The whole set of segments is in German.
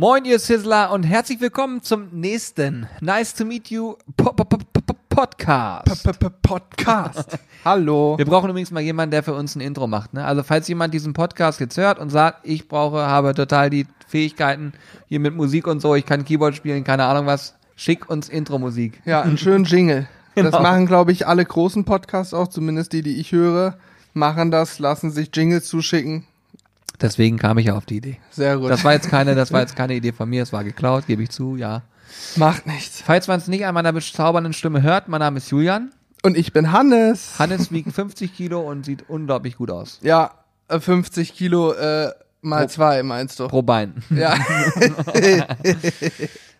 Moin, ihr Sizzler und herzlich willkommen zum nächsten Nice to Meet You po po po po Podcast. Podcast. Hallo. Wir brauchen übrigens mal jemanden, der für uns ein Intro macht. Ne? Also falls jemand diesen Podcast jetzt hört und sagt, ich brauche, habe total die Fähigkeiten hier mit Musik und so, ich kann Keyboard spielen, keine Ahnung was, schick uns Intro-Musik. Ja, einen schönen Jingle. Das Genau. machen, glaube ich, alle großen Podcasts auch, zumindest die, die ich höre, machen das, lassen sich Jingles zuschicken. Deswegen kam ich ja auf die Idee. Sehr gut. Das war jetzt keine, das war jetzt keine Idee von mir, es war geklaut, gebe ich zu, ja. Macht nichts. Falls man es nicht an meiner bezaubernden Stimme hört, mein Name ist Julian. Und ich bin Hannes. Hannes wiegt 50 Kilo und sieht unglaublich gut aus. Ja, äh, 50 Kilo äh, mal Pro- zwei, meinst du? Pro Bein. Ja.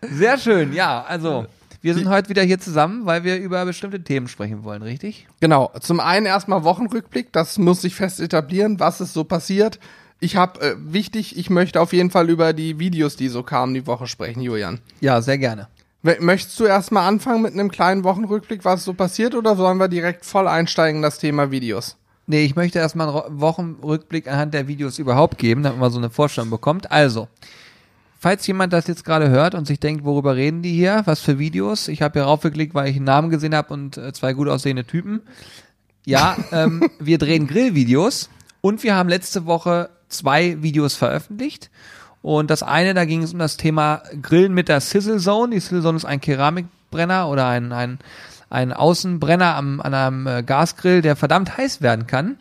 Sehr schön, ja. Also, wir sind heute wieder hier zusammen, weil wir über bestimmte Themen sprechen wollen, richtig? Genau. Zum einen erstmal Wochenrückblick, das muss sich fest etablieren, was ist so passiert. Ich habe äh, wichtig, ich möchte auf jeden Fall über die Videos, die so kamen, die Woche sprechen, Julian. Ja, sehr gerne. Möchtest du erstmal anfangen mit einem kleinen Wochenrückblick, was so passiert, oder sollen wir direkt voll einsteigen in das Thema Videos? Nee, ich möchte erstmal einen Wochenrückblick anhand der Videos überhaupt geben, damit man so eine Vorstellung bekommt. Also, falls jemand das jetzt gerade hört und sich denkt, worüber reden die hier, was für Videos, ich habe hier raufgeklickt, weil ich einen Namen gesehen habe und äh, zwei gut aussehende Typen. Ja, ähm, wir drehen Grillvideos und wir haben letzte Woche zwei Videos veröffentlicht. Und das eine, da ging es um das Thema Grillen mit der Sizzle Zone. Die Sizzle Zone ist ein Keramikbrenner oder ein, ein, ein Außenbrenner am, an einem äh, Gasgrill, der verdammt heiß werden kann.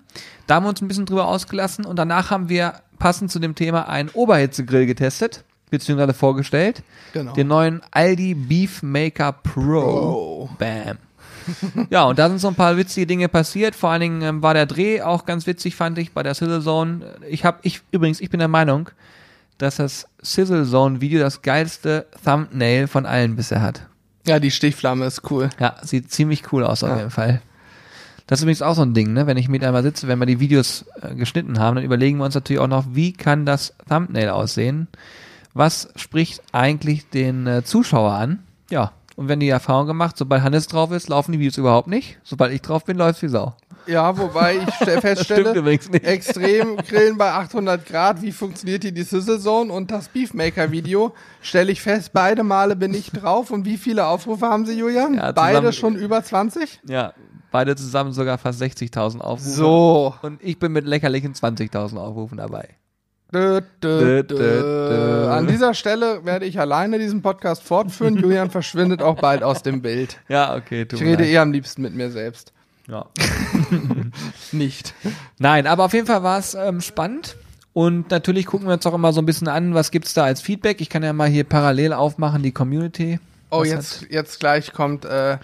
Da haben wir uns ein bisschen drüber ausgelassen und danach haben wir passend zu dem Thema einen Oberhitzegrill getestet, beziehungsweise vorgestellt. Genau. Den neuen Aldi Beef Maker Pro. Pro. Bam. Ja, und da sind so ein paar witzige Dinge passiert. Vor allen Dingen ähm, war der Dreh auch ganz witzig, fand ich, bei der Sizzle Zone. Ich habe, ich übrigens, ich bin der Meinung, dass das Sizzle Zone Video das geilste Thumbnail von allen bisher hat. Ja, die Stichflamme ist cool. Ja, sieht ziemlich cool aus auf Ja. jeden Fall. Das ist übrigens auch so ein Ding, ne? Wenn ich mit einmal sitze, wenn wir die Videos äh, geschnitten haben, dann überlegen wir uns natürlich auch noch, wie kann das Thumbnail aussehen? Was spricht eigentlich den äh, Zuschauer an? Ja. Und wenn die Erfahrung gemacht, sobald Hannes drauf ist, laufen die Videos überhaupt nicht. Sobald ich drauf bin, läuft's wie Sau. Ja, wobei ich feststelle, extrem grillen bei 800 Grad, wie funktioniert hier die Sizzle Zone und das Beefmaker Video, stelle ich fest, beide Male bin ich drauf und wie viele Aufrufe haben sie, Julian? Ja, beide schon über 20? Ja. Beide zusammen sogar fast 60.000 Aufrufe. So. Und ich bin mit lächerlichen 20.000 Aufrufen dabei. Dö, Dö, dö. An dieser Stelle werde ich alleine diesen Podcast fortführen. Julian verschwindet auch bald aus dem Bild. Ja, okay. tut Ich rede eh am liebsten mit mir selbst. Ja. Nicht. Nein, aber auf jeden Fall war es ähm, spannend. Und natürlich gucken wir uns auch immer so ein bisschen an, was gibt's da als Feedback. Ich kann ja mal hier parallel aufmachen, die Community. Oh, jetzt, jetzt gleich kommt äh,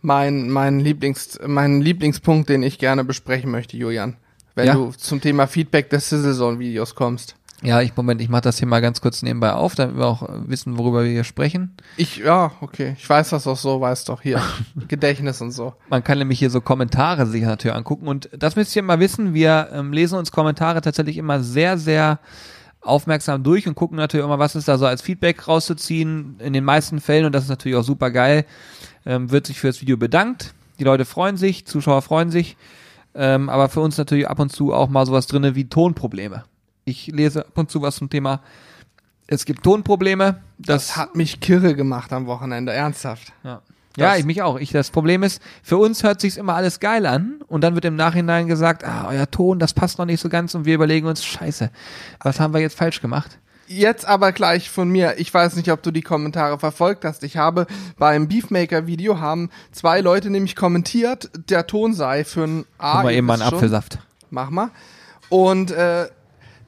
mein, mein, Lieblings, mein Lieblingspunkt, den ich gerne besprechen möchte, Julian. Wenn Ja. du zum Thema Feedback des Sizzle Zone Videos kommst. Ja, ich Moment, ich mache das hier mal ganz kurz nebenbei auf, damit wir auch äh, wissen, worüber wir hier sprechen. Ich, ja, okay. Ich weiß das auch so, weiß doch hier. Gedächtnis und so. Man kann nämlich hier so Kommentare sich natürlich angucken. Und das müsst ihr mal wissen, wir ähm, lesen uns Kommentare tatsächlich immer sehr, sehr aufmerksam durch und gucken natürlich immer, was ist da so als Feedback rauszuziehen. In den meisten Fällen, und das ist natürlich auch super geil, ähm, wird sich für das Video bedankt. Die Leute freuen sich, Zuschauer freuen sich. Ähm, aber für uns natürlich ab und zu auch mal sowas drinne wie Tonprobleme. Ich lese ab und zu was zum Thema, es gibt Tonprobleme. Das, Das hat mich kirre gemacht am Wochenende, ernsthaft. ja. Ja, ich mich auch. Ich, das Problem ist, für uns hört sich's immer alles geil an und dann wird im Nachhinein gesagt, ah, euer Ton, das passt noch nicht so ganz und wir überlegen uns, scheiße, was haben wir jetzt falsch gemacht? Jetzt aber gleich von mir. Ich weiß nicht, ob du die Kommentare verfolgt hast. Ich habe beim Beefmaker-Video haben zwei Leute nämlich kommentiert, der Ton sei für ein A. Guck mal eben mal einen schon. Apfelsaft. Mach mal. Und äh,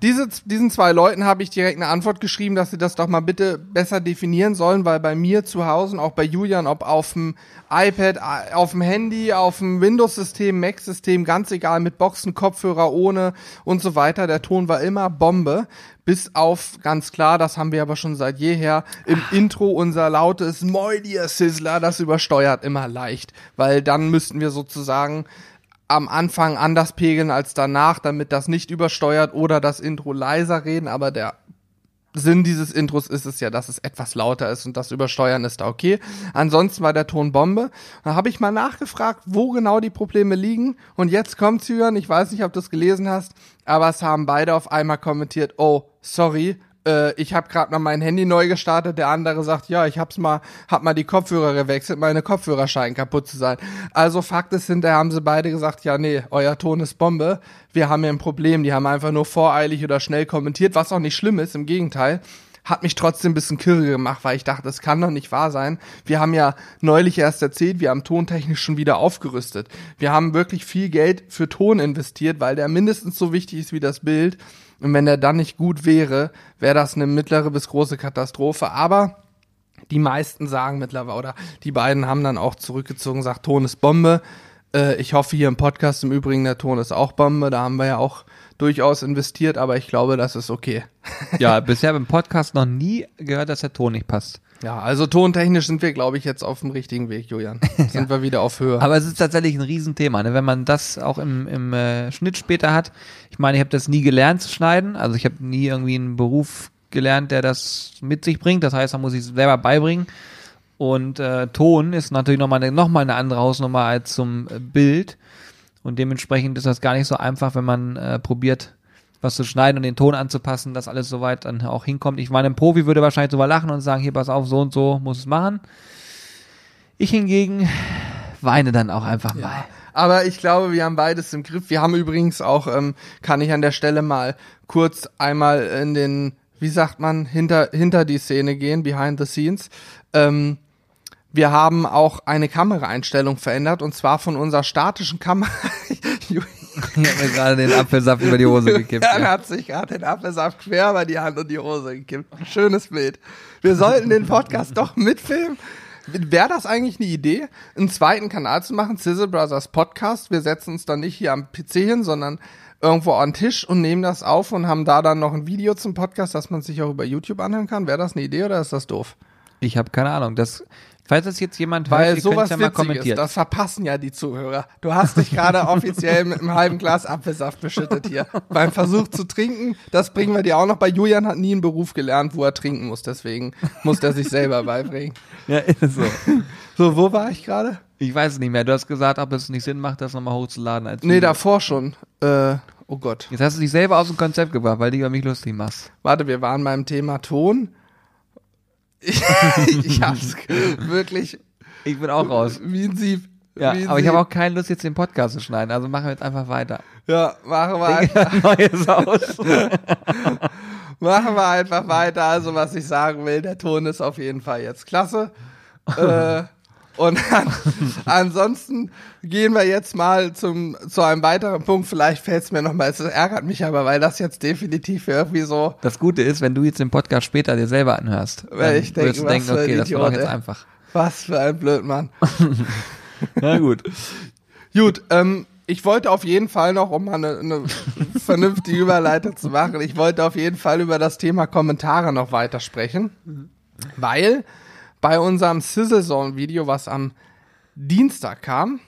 diese, diesen zwei Leuten habe ich direkt eine Antwort geschrieben, dass sie das doch mal bitte besser definieren sollen, weil bei mir zu Hause auch bei Julian, ob auf dem iPad, auf dem Handy, auf dem Windows-System, Mac-System, ganz egal, mit Boxen, Kopfhörer, ohne und so weiter, der Ton war immer Bombe. Bis auf, ganz klar, das haben wir aber schon seit jeher, im Intro unser lautes Moin, ihr Sizzler, das übersteuert immer leicht. Weil dann müssten wir sozusagen am Anfang anders pegeln als danach, damit das nicht übersteuert oder das Intro leiser reden, aber der Sinn dieses Intros ist es ja, dass es etwas lauter ist und das Übersteuern ist da okay. Ansonsten war der Ton Bombe. Da habe ich mal nachgefragt, wo genau die Probleme liegen. Und jetzt kommt's, Jürgen, ich weiß nicht, ob du es gelesen hast, aber es haben beide auf einmal kommentiert, oh, sorry, äh, ich habe gerade mal mein Handy neu gestartet, der andere sagt, ja, ich hab's mal, hab mal die Kopfhörer gewechselt, meine Kopfhörer scheinen kaputt zu sein. Also Fakt ist, hinterher haben sie beide gesagt, ja, nee, euer Ton ist Bombe, wir haben hier ein Problem. Die haben einfach nur voreilig oder schnell kommentiert, was auch nicht schlimm ist, im Gegenteil hat mich trotzdem ein bisschen kirre gemacht, weil ich dachte, das kann doch nicht wahr sein. Wir haben ja neulich erst erzählt, wir haben tontechnisch schon wieder aufgerüstet. Wir haben wirklich viel Geld für Ton investiert, weil der mindestens so wichtig ist wie das Bild. Und wenn der dann nicht gut wäre, wäre das eine mittlere bis große Katastrophe. Aber die meisten sagen mittlerweile, oder die beiden haben dann auch zurückgezogen, sagt, Ton ist Bombe. Äh, ich hoffe hier im Podcast im Übrigen, der Ton ist auch Bombe. Da haben wir ja auch durchaus investiert, aber ich glaube, das ist okay. Ja, bisher beim Podcast noch nie gehört, dass der Ton nicht passt. Ja, also tontechnisch sind wir, glaube ich, jetzt auf dem richtigen Weg, Julian. Sind ja. wir wieder auf Höhe. Aber es ist tatsächlich ein Riesenthema, ne? wenn man das auch im, im äh, Schnitt später hat. Ich meine, ich habe das nie gelernt zu schneiden. Also ich habe nie irgendwie einen Beruf gelernt, der das mit sich bringt. Das heißt, man muss sich selber beibringen. Und äh, Ton ist natürlich nochmal eine, noch mal eine andere Hausnummer als zum Bild. Und dementsprechend ist das gar nicht so einfach, wenn man äh, probiert, was zu schneiden und den Ton anzupassen, dass alles soweit dann auch hinkommt. Ich meine, ein Profi würde wahrscheinlich drüber lachen und sagen, hier, pass auf, so und so muss es machen. Ich hingegen weine dann auch einfach ja. mal. Aber ich glaube, wir haben beides im Griff. Wir haben übrigens auch, ähm, kann ich an der Stelle mal kurz einmal in den, wie sagt man, hinter, hinter die Szene gehen, behind the scenes. Ähm, wir haben auch eine Kameraeinstellung verändert und zwar von unserer statischen Kamera. Ich habe mir gerade den Apfelsaft über die Hose gekippt. Er ja. hat sich gerade den Apfelsaft quer über die Hand und die Hose gekippt. Schönes Bild. Wir sollten den Podcast doch mitfilmen. Wäre das eigentlich eine Idee, einen zweiten Kanal zu machen, Sizzle Brothers Podcast? Wir setzen uns dann nicht hier am PC hin, sondern irgendwo an den Tisch und nehmen das auf und haben da dann noch ein Video zum Podcast, dass man sich auch über YouTube anhören kann. Wäre das eine Idee oder ist das doof? Ich habe keine Ahnung. Das Falls das jetzt jemand Weil hört, sowas ja mal kommentiert. das verpassen ja die Zuhörer. Du hast dich gerade offiziell mit einem halben Glas Apfelsaft beschüttet hier. Beim Versuch zu trinken, das bringen wir dir auch noch bei. Julian hat nie einen Beruf gelernt, wo er trinken muss, deswegen muss er sich selber beibringen. Ja, ist so. So, wo war ich gerade? Ich weiß es nicht mehr. Du hast gesagt, ob es nicht Sinn macht, das nochmal hochzuladen. Als nee, davor schon. Äh, oh Gott. Jetzt hast du dich selber aus dem Konzept gebracht, weil du über mich lustig machst. Warte, wir waren beim Thema Ton. Ich, hab's wirklich ich bin auch raus. Wie ein Sieb. Ja, aber Sieb. ich habe auch keine Lust, jetzt den Podcast zu schneiden. Also machen wir jetzt einfach weiter. Ja, machen wir einfach. Neues aus. machen wir einfach weiter. Also, was ich sagen will, der Ton ist auf jeden Fall jetzt klasse. äh, und an, ansonsten gehen wir jetzt mal zum, zu einem weiteren Punkt. Vielleicht fällt es mir nochmal, es ärgert mich aber, weil das jetzt definitiv irgendwie so. Das Gute ist, wenn du jetzt den Podcast später dir selber anhörst, weil ich denke, du denken, okay, das war jetzt einfach. Was für ein Blödmann. Na gut. Gut, ähm, ich wollte auf jeden Fall noch, um mal eine, eine vernünftige Überleitung zu machen, ich wollte auf jeden Fall über das Thema Kommentare noch weiter sprechen, weil bei unserem Sizzle Zone Video, was am Dienstag kam,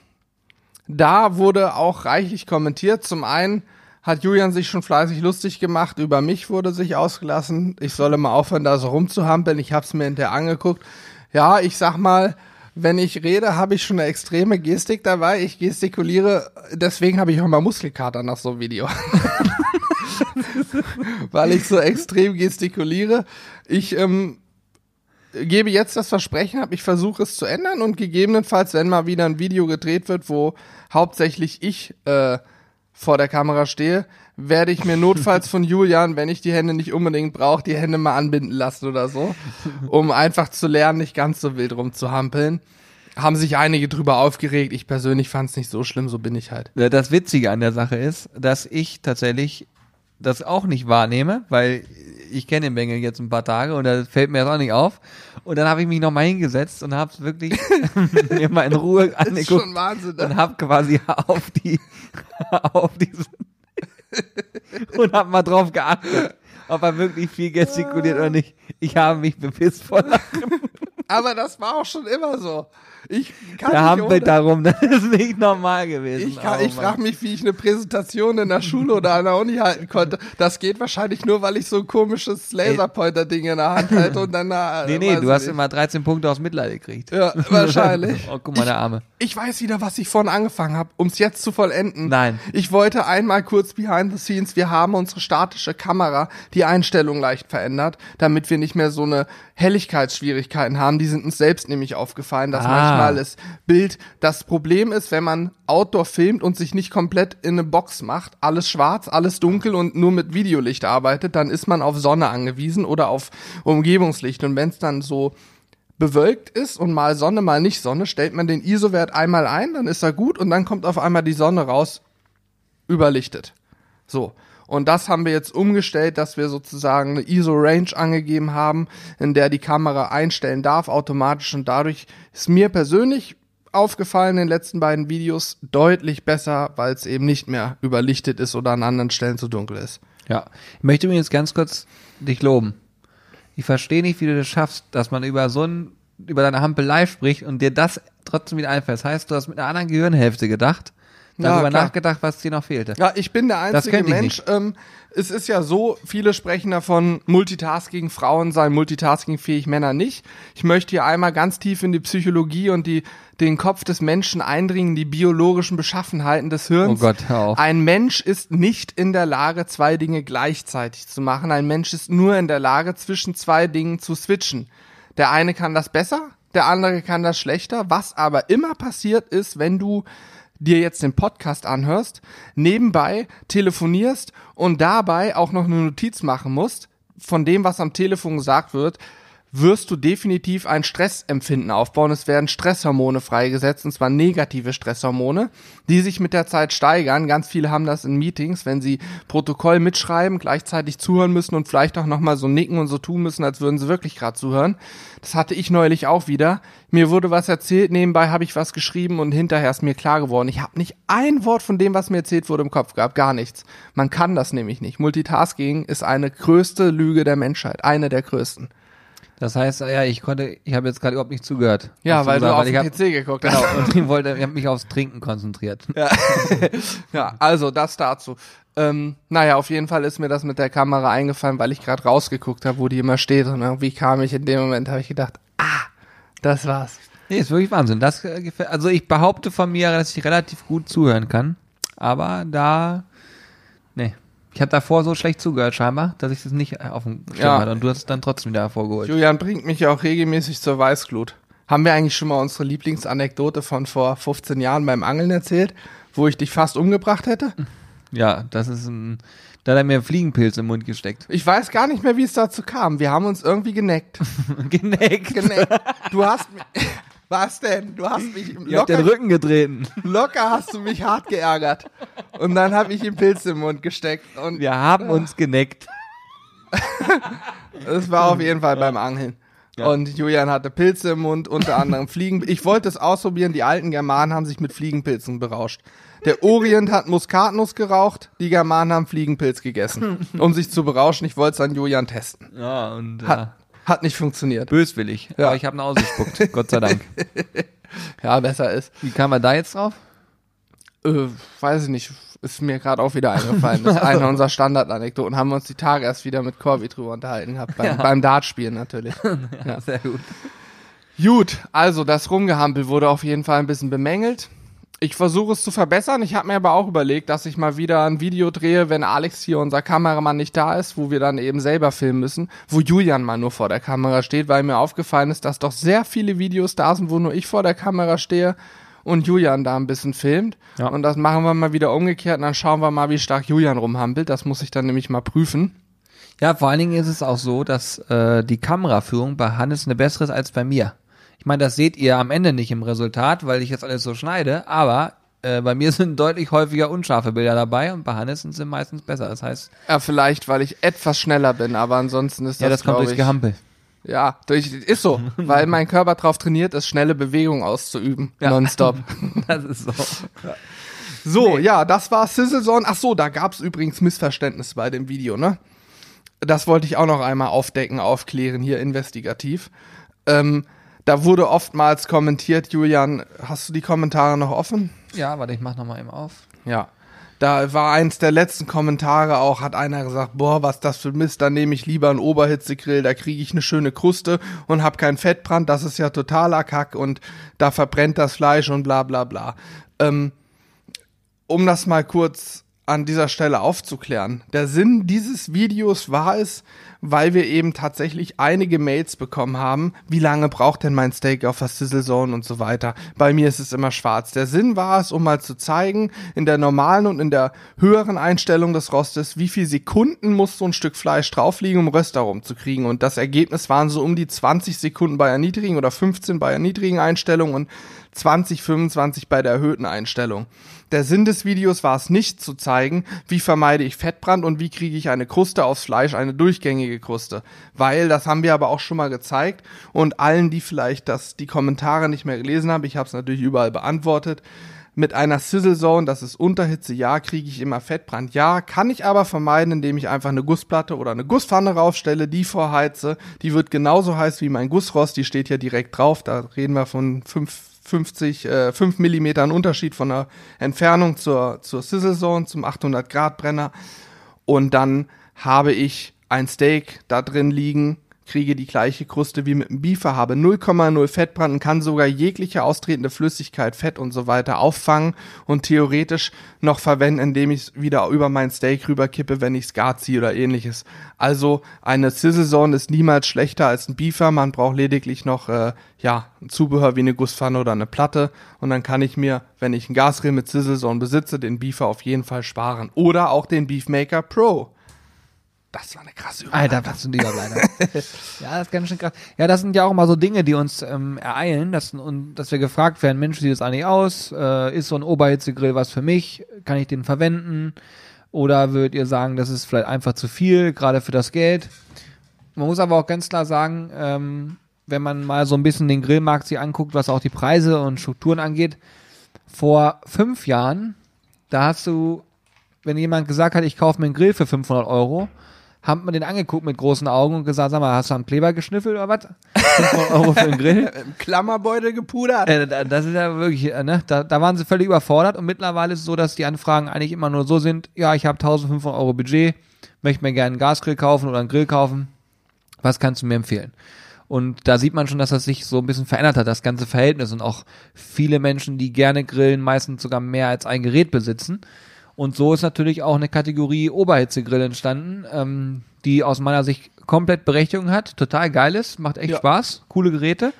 da wurde auch reichlich kommentiert. Zum einen hat Julian sich schon fleißig lustig gemacht, über mich wurde sich ausgelassen. Ich solle mal aufhören, da so rumzuhampeln. Ich habe es mir hinterher angeguckt ja, ich sag mal, wenn ich rede, habe ich schon eine extreme Gestik dabei. Ich gestikuliere, deswegen habe ich auch mal Muskelkater nach so einem Video. Weil ich so extrem gestikuliere. Ich ähm, gebe jetzt das Versprechen ab, ich versuche es zu ändern und gegebenenfalls, wenn mal wieder ein Video gedreht wird, wo hauptsächlich ich äh, vor der Kamera stehe, werde ich mir notfalls von Julian, wenn ich die Hände nicht unbedingt brauche, die Hände mal anbinden lassen oder so, um einfach zu lernen, nicht ganz so wild rumzuhampeln. Haben sich einige drüber aufgeregt. Ich persönlich fand es nicht so schlimm, so bin ich halt. Das Witzige an der Sache ist, dass ich tatsächlich das auch nicht wahrnehme, weil ich kenne den Bengel jetzt ein paar Tage und da fällt mir das auch nicht auf. Und dann habe ich mich nochmal hingesetzt und habe es wirklich mir mal in Ruhe angeguckt Wahnsinn, ne? und habe quasi auf die auf diesen und hab mal drauf geachtet, ob er wirklich viel gestikuliert oder nicht. Ich habe mich bepisst vor Lachen. Aber das war auch schon immer so. Ich kann nicht hampelt ohne. darum, das ist nicht normal gewesen. Ich, kann- Oh, ich frage mich, wie ich eine Präsentation in der Schule oder an der Uni halten konnte. Das geht wahrscheinlich nur, weil ich so ein komisches Laserpointer-Ding in der Hand halte und dann da. Nee, nee, weiß du ich hast nicht. immer 13 Punkte aus Mitleid gekriegt. Ja, wahrscheinlich. oh, guck mal, der Arme. Ich weiß wieder, was ich vorhin angefangen habe, um es jetzt zu vollenden. Nein. Ich wollte einmal kurz behind the scenes. Wir haben unsere statische Kamera, die Einstellung leicht verändert, damit wir nicht mehr so eine Helligkeitsschwierigkeiten haben. Die sind uns selbst nämlich aufgefallen, dass Ah. manchmal das Bild, das Problem ist, wenn man Outdoor filmt und sich nicht komplett in eine Box macht, alles schwarz, alles dunkel und nur mit Videolicht arbeitet, dann ist man auf Sonne angewiesen oder auf Umgebungslicht. Und wenn es dann so bewölkt ist und mal Sonne, mal nicht Sonne, stellt man den ISO-Wert einmal ein, dann ist er gut und dann kommt auf einmal die Sonne raus, überlichtet. So. Und das haben wir jetzt umgestellt, dass wir sozusagen eine ISO-Range angegeben haben, in der die Kamera einstellen darf automatisch und dadurch ist mir persönlich aufgefallen in den letzten beiden Videos deutlich besser, weil es eben nicht mehr überlichtet ist oder an anderen Stellen zu dunkel ist. Ja. Ich möchte mir jetzt ganz kurz dich loben. Ich verstehe nicht, wie du das schaffst, dass man über so ein, über deine Hampelei spricht und dir das trotzdem wieder einfällt. Das heißt, du hast mit einer anderen Gehirnhälfte gedacht, darüber klar. nachgedacht, was dir noch fehlte. Ja, ich bin der einzige Mensch. Ähm, es ist ja so, viele sprechen davon, Multitasking, Frauen seien multitaskingfähig, Männer nicht. Ich möchte hier einmal ganz tief in die Psychologie und die, den Kopf des Menschen eindringen, die biologischen Beschaffenheiten des Hirns. Oh Gott, hör auf. Ein Mensch ist nicht in der Lage, zwei Dinge gleichzeitig zu machen. Ein Mensch ist nur in der Lage, zwischen zwei Dingen zu switchen. Der eine kann das besser, der andere kann das schlechter. Was aber immer passiert ist, wenn du dir jetzt den Podcast anhörst, nebenbei telefonierst und dabei auch noch eine Notiz machen musst von dem, was am Telefon gesagt wird, wirst du definitiv ein Stressempfinden aufbauen. Es werden Stresshormone freigesetzt, und zwar negative Stresshormone, die sich mit der Zeit steigern. Ganz viele haben das in Meetings, wenn sie Protokoll mitschreiben, gleichzeitig zuhören müssen und vielleicht auch nochmal so nicken und so tun müssen, als würden sie wirklich gerade zuhören. Das hatte ich neulich auch wieder. Mir wurde was erzählt, nebenbei habe ich was geschrieben und hinterher ist mir klar geworden, ich habe nicht ein Wort von dem, was mir erzählt wurde, im Kopf gehabt. Gar nichts. Man kann das nämlich nicht. Multitasking ist eine größte Lüge der Menschheit. Eine der größten. Das heißt, ja, ich konnte, ich habe jetzt gerade überhaupt nicht zugehört. Ja, weil du gesagt, auf ich den hab, PC geguckt Genau, hast. und ich wollte, ich habe mich aufs Trinken konzentriert. Ja, also das dazu. Ähm, naja, auf jeden Fall ist mir das mit der Kamera eingefallen, weil ich gerade rausgeguckt habe, wo die immer steht. Und irgendwie kam ich in dem Moment, habe ich gedacht, ah, das war's. Nee, ist wirklich Wahnsinn. Das äh, gefällt, also ich behaupte von mir, dass ich relativ gut zuhören kann. Aber da, nee. Ich habe davor so schlecht zugehört scheinbar, dass ich das nicht auf dem Schirm Ja. hatte. Und du hast es dann trotzdem wieder hervorgeholt. Julian bringt mich ja auch regelmäßig zur Weißglut. Haben wir eigentlich schon mal unsere Lieblingsanekdote von vor 15 Jahren beim Angeln erzählt, wo ich dich fast umgebracht hätte? Ja, das ist ein, da hat er mir einen Fliegenpilz im Mund gesteckt. Ich weiß gar nicht mehr, wie es dazu kam. Wir haben uns irgendwie geneckt. Geneckt. geneckt. Du hast mich. Was denn? Du hast mich Ihr habt den locker, Rücken getreten. locker hast du mich hart geärgert. Und dann habe ich ihm Pilz im Mund gesteckt. Und Wir haben uns geneckt. Es war auf jeden Fall beim Angeln. Ja. Und Julian hatte Pilze im Mund, unter anderem Fliegen. Ich wollte es ausprobieren. Die alten Germanen haben sich mit Fliegenpilzen berauscht. Der Orient hat Muskatnuss geraucht, die Germanen haben Fliegenpilz gegessen, um sich zu berauschen. Ich wollte es an Julian testen. Ja, und Hat, ja, hat nicht funktioniert. böswillig. Ja. Aber ich habe ihn ausgespuckt, Gott sei Dank. Ja, besser ist. Wie kam er da jetzt drauf? Äh, weiß ich nicht, ist mir gerade auch wieder eingefallen. Das ist eine unserer Standardanekdoten. Haben wir uns die Tage erst wieder mit Corby drüber unterhalten gehabt. Beim, beim Dartspielen natürlich. Ja, sehr gut. Gut, also das Rumgehampel wurde auf jeden Fall ein bisschen bemängelt. Ich versuche es zu verbessern. Ich habe mir aber auch überlegt, dass ich mal wieder ein Video drehe, wenn Alex hier, unser Kameramann, nicht da ist, wo wir dann eben selber filmen müssen, wo Julian mal nur vor der Kamera steht, weil mir aufgefallen ist, dass doch sehr viele Videos da sind, wo nur ich vor der Kamera stehe und Julian da ein bisschen filmt. Ja. Und das machen wir mal wieder umgekehrt und dann schauen wir mal, wie stark Julian rumhampelt. Das muss ich dann nämlich mal prüfen. Ja, vor allen Dingen ist es auch so, dass äh, die Kameraführung bei Hannes eine bessere ist als bei mir. Ich meine, das seht ihr am Ende nicht im Resultat, weil ich jetzt alles so schneide, aber äh, bei mir sind deutlich häufiger unscharfe Bilder dabei und bei Hannes sind sie meistens besser. Das heißt, Ja, vielleicht, weil ich etwas schneller bin, aber ansonsten ist das, ja, das kommt durchs Gehampel. Ja, durch, ist so, weil mein Körper drauf trainiert ist, schnelle Bewegungen auszuüben, Ja. nonstop. Das ist so. So, ja, das war Sizzlezone. Ach so, da gab's übrigens Missverständnisse bei dem Video, ne? Das wollte ich auch noch einmal aufdecken, aufklären, hier investigativ. Ähm, da wurde oftmals kommentiert, Julian, hast du die Kommentare noch offen? Ja, warte, ich mach nochmal eben auf. Ja. Da war eins der letzten Kommentare auch, hat einer gesagt, boah, was das für Mist, dann nehme ich lieber einen Oberhitzegrill, da kriege ich eine schöne Kruste und hab keinen Fettbrand, das ist ja totaler Kack und da verbrennt das Fleisch und bla bla bla. Ähm, um das mal kurz an dieser Stelle aufzuklären. Der Sinn dieses Videos war es, weil wir eben tatsächlich einige Mails bekommen haben, wie lange braucht denn mein Steak auf der Sizzle Zone und so weiter. Bei mir ist es immer schwarz. Der Sinn war es, um mal zu zeigen, in der normalen und in der höheren Einstellung des Rostes, wie viel Sekunden muss so ein Stück Fleisch drauf liegen, um Röster rumzukriegen. Und das Ergebnis waren so um die 20 Sekunden bei der niedrigen oder 15 bei der niedrigen Einstellung und 20, 25 bei der erhöhten Einstellung. Der Sinn des Videos war es nicht zu zeigen, wie vermeide ich Fettbrand und wie kriege ich eine Kruste aufs Fleisch, eine durchgängige Kruste. Weil, das haben wir aber auch schon mal gezeigt und allen, die vielleicht das, die Kommentare nicht mehr gelesen haben, ich habe es natürlich überall beantwortet, mit einer Sizzle Zone, das ist Unterhitze, ja, kriege ich immer Fettbrand, ja, kann ich aber vermeiden, indem ich einfach eine Gussplatte oder eine Gusspfanne raufstelle, die vorheize, die wird genauso heiß wie mein Gussrost, die steht ja direkt drauf, da reden wir von fünf 50, äh, 5 Millimetern Unterschied von der Entfernung zur, zur Sizzle Zone, zum 800 Grad Brenner. Und dann habe ich ein Steak da drin liegen, kriege die gleiche Kruste wie mit dem Beefer, habe 0,0 Fettbrand und kann sogar jegliche austretende Flüssigkeit, Fett und so weiter auffangen und theoretisch noch verwenden, indem ich es wieder über mein Steak rüberkippe, wenn ich es gar ziehe oder ähnliches. Also eine Sizzle Zone ist niemals schlechter als ein Beefer. Man braucht lediglich noch äh, ja, ein Zubehör wie eine Gusspfanne oder eine Platte und dann kann ich mir, wenn ich einen Gasgrill mit Sizzle Zone besitze, den Beefer auf jeden Fall sparen. Oder auch den Beefmaker Pro das war eine krasse Überleitung. Alter, was ein Überleitung. ja, das ist ganz schön krass. Ja, das sind ja auch immer so Dinge, die uns ähm, ereilen, dass, und, dass wir gefragt werden, Mensch, sieht das eigentlich aus? Äh, ist so ein Oberhitzegrill was für mich? Kann ich den verwenden? Oder würdet ihr sagen, das ist vielleicht einfach zu viel, gerade für das Geld? Man muss aber auch ganz klar sagen, ähm, wenn man mal so ein bisschen den Grillmarkt sich anguckt, was auch die Preise und Strukturen angeht, vor fünf Jahren, da hast du, wenn jemand gesagt hat, ich kaufe mir einen Grill für 500 Euro, haben wir den angeguckt mit großen Augen und gesagt, sag mal, hast du einen Kleber geschnüffelt oder was? 500 Euro für den Grill. Klammerbeutel gepudert. Äh, das ist ja wirklich, äh, ne, da, da waren sie völlig überfordert und mittlerweile ist es so, dass die Anfragen eigentlich immer nur so sind, ja, ich habe 1500 Euro Budget, möchte mir gerne einen Gasgrill kaufen oder einen Grill kaufen. Was kannst du mir empfehlen? Und da sieht man schon, dass das sich so ein bisschen verändert hat, das ganze Verhältnis und auch viele Menschen, die gerne grillen, meistens sogar mehr als ein Gerät besitzen. Und so ist natürlich auch eine Kategorie Oberhitzegrill entstanden, ähm, die aus meiner Sicht komplett Berechtigung hat, total geil ist, macht echt ja. Spaß, coole Geräte.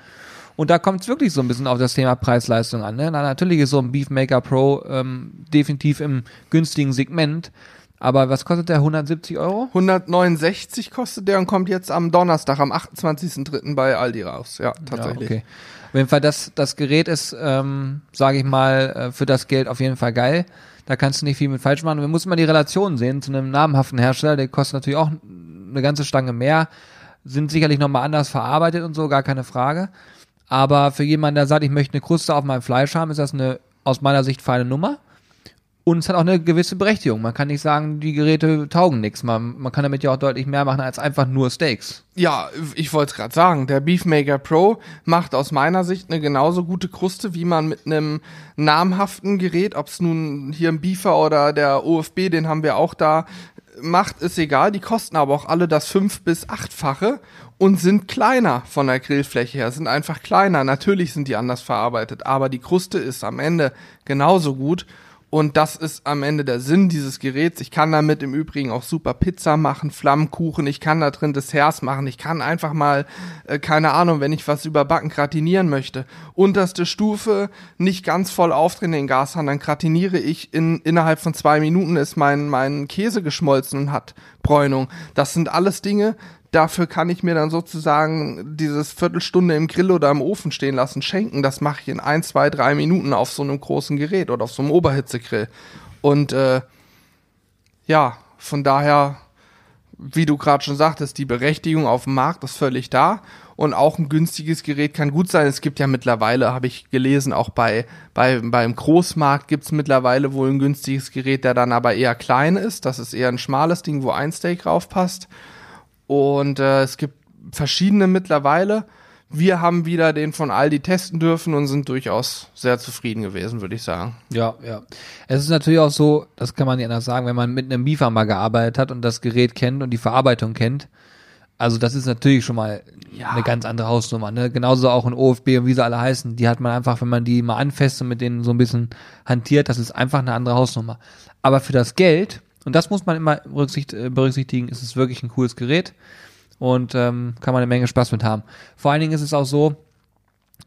Und da kommt es wirklich so ein bisschen auf das Thema Preis-Leistung an. Ne? Na, natürlich ist so ein Beefmaker Pro ähm, definitiv im günstigen Segment. Aber was kostet der? 170 Euro? 169 kostet der und kommt jetzt am Donnerstag, am 28.03. bei Aldi raus. Ja, tatsächlich. Ja, okay. Auf jeden Fall, das, das Gerät ist, ähm, sage ich mal, äh, für das Geld auf jeden Fall geil. Da kannst du nicht viel mit falsch machen. Wir müssen mal die Relation sehen zu einem namhaften Hersteller, der kostet natürlich auch eine ganze Stange mehr, sind sicherlich nochmal anders verarbeitet und so, gar keine Frage. Aber für jemanden, der sagt, ich möchte eine Kruste auf meinem Fleisch haben, ist das eine aus meiner Sicht feine Nummer. Und es hat auch eine gewisse Berechtigung. Man kann nicht sagen, die Geräte taugen nichts. Man, man kann damit ja auch deutlich mehr machen als einfach nur Steaks. Ja, ich wollte es gerade sagen. Der Beefmaker Pro macht aus meiner Sicht eine genauso gute Kruste, wie man mit einem namhaften Gerät, ob es nun hier ein Beefer oder der OFB, den haben wir auch da, macht, ist egal. Die kosten aber auch alle das fünf- bis achtfache und sind kleiner von der Grillfläche her, sind einfach kleiner. Natürlich sind die anders verarbeitet, aber die Kruste ist am Ende genauso gut. Und das ist am Ende der Sinn dieses Geräts. Ich kann damit im Übrigen auch super Pizza machen, Flammkuchen, ich kann da drin Desserts machen, ich kann einfach mal, äh, keine Ahnung, wenn ich was überbacken, gratinieren möchte. Unterste Stufe, nicht ganz voll aufdrehen den Gashahn, dann gratiniere ich in, innerhalb von zwei Minuten ist mein, mein Käse geschmolzen und hat Bräunung. Das sind alles Dinge, dafür kann ich mir dann sozusagen dieses Viertelstunde im Grill oder im Ofen stehen lassen, schenken. Das mache ich in ein, zwei, drei Minuten auf so einem großen Gerät oder auf so einem Oberhitzegrill. Und äh, ja, von daher, wie du gerade schon sagtest, die Berechtigung auf dem Markt ist völlig da. Und auch ein günstiges Gerät kann gut sein. Es gibt ja mittlerweile, habe ich gelesen, auch bei, bei beim Großmarkt gibt es mittlerweile wohl ein günstiges Gerät, der dann aber eher klein ist. Das ist eher ein schmales Ding, wo ein Steak raufpasst. Und äh, es gibt verschiedene mittlerweile. wir haben wieder den von Aldi testen dürfen und sind durchaus sehr zufrieden gewesen, würde ich sagen. Ja, ja. Es ist natürlich auch so, das kann man nicht anders sagen, wenn man mit einem Beefer mal gearbeitet hat und das Gerät kennt und die Verarbeitung kennt. Also das ist natürlich schon mal Ja. eine ganz andere Hausnummer. Ne? Genauso auch in OFB und wie sie alle heißen. Die hat man einfach, wenn man die mal anfasst und mit denen so ein bisschen hantiert, das ist einfach eine andere Hausnummer. Aber für das Geld, und das muss man immer äh, berücksichtigen, ist es wirklich ein cooles Gerät und ähm, kann man eine Menge Spaß mit haben. Vor allen Dingen ist es auch so,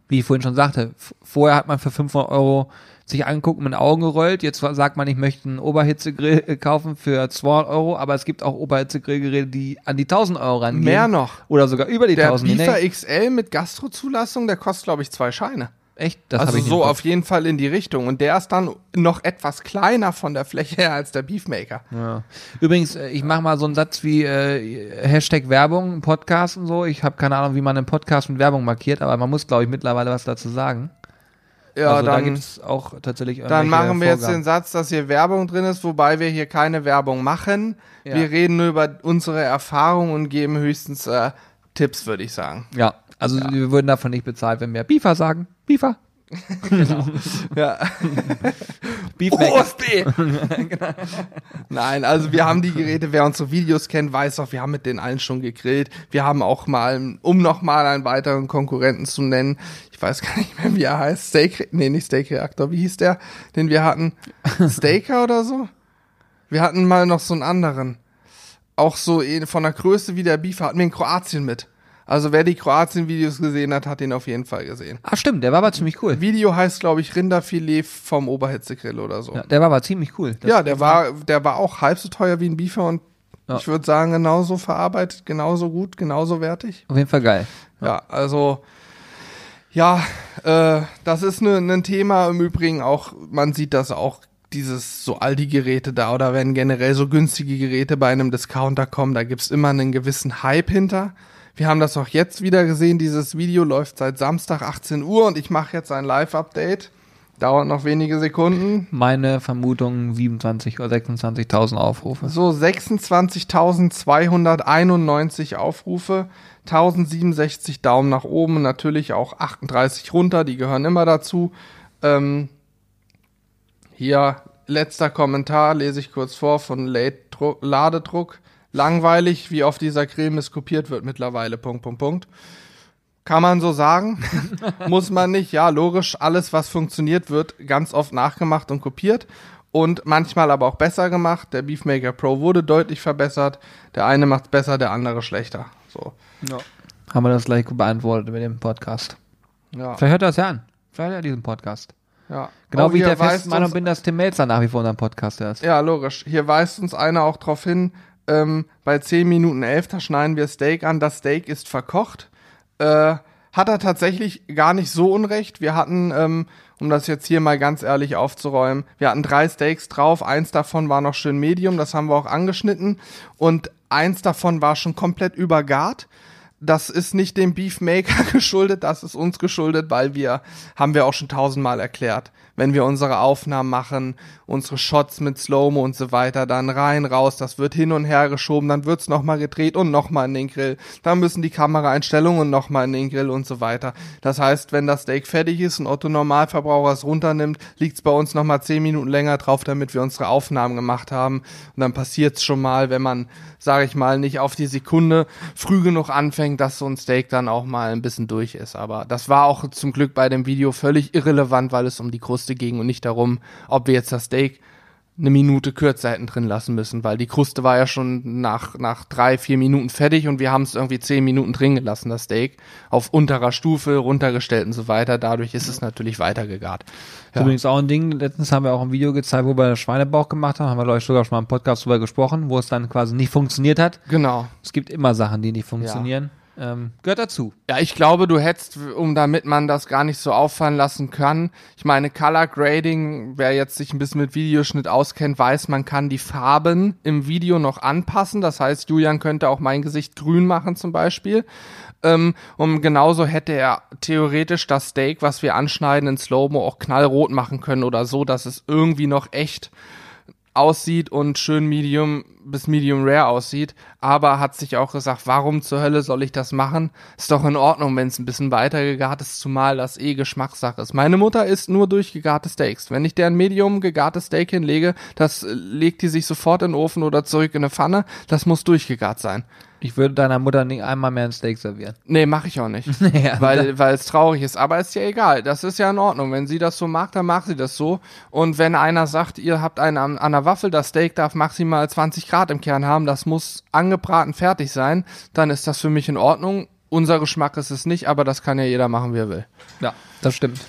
wie ich vorhin schon sagte, vorher hat man für 500 Euro sich angeguckt und mit den Augen gerollt. Jetzt sagt man, ich möchte einen Oberhitzegrill äh, kaufen für 200 Euro, aber es gibt auch Oberhitzegrillgeräte, die an die 1000 Euro rangehen. Mehr noch. Oder sogar über die Der 1000. Beaver Nee, XL mit Gastrozulassung, der kostet, glaube ich, zwei Scheine. Echt? Das also so auf jeden Fall in die Richtung. Und der ist dann noch etwas kleiner von der Fläche her als der Beefmaker. Ja. Übrigens, äh, ich mache mal so einen Satz wie äh, Hashtag Werbung, Podcast und so. Ich habe keine Ahnung, wie man einen Podcast mit Werbung markiert, aber man muss, glaube ich, mittlerweile was dazu sagen. Ja, also da dann, gibt es auch tatsächlich dann machen wir jetzt Vorgaben. den Satz, dass hier Werbung drin ist, wobei wir hier keine Werbung machen. Ja. Wir reden nur über unsere Erfahrungen und geben höchstens äh, Tipps, würde ich sagen. Ja, also wir würden davon nicht bezahlt, wenn wir Beefer sagen. Beefer. Ja. Beefmaker. OFB! Nein, also wir haben die Geräte, wer unsere Videos kennt, weiß auch, wir haben mit denen allen schon gegrillt. Wir haben auch mal, um noch mal einen weiteren Konkurrenten zu nennen, ich weiß gar nicht mehr, wie er heißt, Steak, nee, nicht Steak Reactor, wie hieß der, den wir hatten? Staker oder so? Wir hatten mal noch so einen anderen. Auch so eh von der Größe wie der Beaver hatten wir in Kroatien mit. Also wer die Kroatien-Videos gesehen hat, hat ihn auf jeden Fall gesehen. Ah, stimmt, der war aber ziemlich cool. Video heißt, glaube ich, Rinderfilet vom Oberhitzegrill oder so. Ja, der war aber ziemlich cool. Das- Ja, der war, der war auch halb so teuer wie ein Beaver und Ja. ich würde sagen, genauso verarbeitet, genauso gut, genauso wertig. Auf jeden Fall geil. Ja, also, ja, äh, das ist ne- ein Thema im Übrigen auch, man sieht das auch, dieses so Aldi-Geräte da oder wenn generell so günstige Geräte bei einem Discounter kommen, da gibt's immer einen gewissen Hype hinter. Wir haben das auch jetzt wieder gesehen, dieses Video läuft seit Samstag 18 Uhr und ich mache jetzt ein Live-Update. Dauert noch wenige Sekunden. Meine Vermutung 27 oder 26.000 Aufrufe. So 26.291 Aufrufe, 1067 Daumen nach oben natürlich auch 38 runter, die gehören immer dazu. Ähm, hier letzter Kommentar, lese ich kurz vor von Late Dru- Ladedruck. Langweilig, wie auf dieser Creme es kopiert wird mittlerweile. Punkt, Punkt, Punkt. Kann man so sagen. Muss man nicht. Ja, logisch, alles, was funktioniert, wird ganz oft nachgemacht und kopiert. Und manchmal aber auch besser gemacht. Der Beefmaker Pro wurde deutlich verbessert. Der eine macht besser, der andere schlechter. So. Haben wir das gleich beantwortet mit dem Podcast. Ja. Vielleicht hört er das ja an. Vielleicht hört er diesen Podcast. ja. Genau Oh, wie ich der festen Meinung bin, dass Tim Melzer nach wie vor unseren Podcast hört. Ja, logisch. Hier weist uns einer auch drauf hin, ähm, bei 10 Minuten 11, da schneiden wir Steak an. Das Steak ist verkocht. Äh, hat er tatsächlich gar nicht so unrecht. Wir hatten, ähm, um das jetzt hier mal ganz ehrlich aufzuräumen, wir hatten drei Steaks drauf. Eins davon war noch schön Medium, das haben wir auch angeschnitten. Und eins davon war schon komplett übergart. Das ist nicht dem Beefmaker geschuldet, das ist uns geschuldet, weil wir, haben wir auch schon tausendmal erklärt, wenn wir unsere Aufnahmen machen, unsere Shots mit Slow-Mo und so weiter, dann rein, raus, das wird hin und her geschoben, dann wird's nochmal gedreht und nochmal in den Grill. Dann müssen die Kameraeinstellungen nochmal in den Grill und so weiter. Das heißt, wenn das Steak fertig ist und Otto Normalverbraucher es runternimmt, liegt's bei uns nochmal zehn Minuten länger drauf, damit wir unsere Aufnahmen gemacht haben. Und dann passiert's schon mal, wenn man, sage ich mal, nicht auf die Sekunde früh genug anfängt, dass so ein Steak dann auch mal ein bisschen durch ist. Aber das war auch zum Glück bei dem Video völlig irrelevant, weil es um die Kruste ging und nicht darum, ob wir jetzt das Steak eine Minute kürzer hätten drin lassen müssen, weil die Kruste war ja schon nach, nach drei, vier Minuten fertig und wir haben es irgendwie zehn Minuten drin gelassen, das Steak, auf unterer Stufe, runtergestellt und so weiter. Dadurch ist es natürlich weitergegart. Ist Übrigens auch ein Ding, letztens haben wir auch ein Video gezeigt, wo wir Schweinebauch gemacht haben, haben wir, glaube ich, sogar schon mal im Podcast drüber gesprochen, wo es dann quasi nicht funktioniert hat. Genau. Es gibt immer Sachen, die nicht funktionieren. Ähm, gehört dazu. Ja, ich glaube, du hättest, um damit man das gar nicht so auffallen lassen kann, ich meine, Color Grading, wer jetzt sich ein bisschen mit Videoschnitt auskennt, weiß, man kann die Farben im Video noch anpassen. Das heißt, Julian könnte auch mein Gesicht grün machen zum Beispiel. Ähm, und genauso hätte er theoretisch das Steak, was wir anschneiden in Slow-Mo, auch knallrot machen können oder so, dass es irgendwie noch echt aussieht und schön Medium bis Medium Rare aussieht, aber hat sich auch gesagt, warum zur Hölle soll ich das machen? Ist doch in Ordnung, wenn es ein bisschen weiter gegart ist, zumal das eh Geschmackssache ist. Meine Mutter isst nur durchgegarte Steaks. Wenn ich der ein Medium gegartes Steak hinlege, das äh, legt die sich sofort in den Ofen oder zurück in eine Pfanne. Das muss durchgegart sein. Ich würde deiner Mutter nicht einmal mehr ein Steak servieren. Nee, mache ich auch nicht. Ja, weil weil es traurig ist. Aber ist ja egal. Das ist ja in Ordnung. Wenn sie das so mag, dann mag sie das so. Und wenn einer sagt, ihr habt einen an, an der Waffel, das Steak darf maximal 20 Grad im Kern haben, das muss angebraten fertig sein, dann ist das für mich in Ordnung. Unser Geschmack ist es nicht, aber das kann ja jeder machen, wie er will. Ja, das stimmt.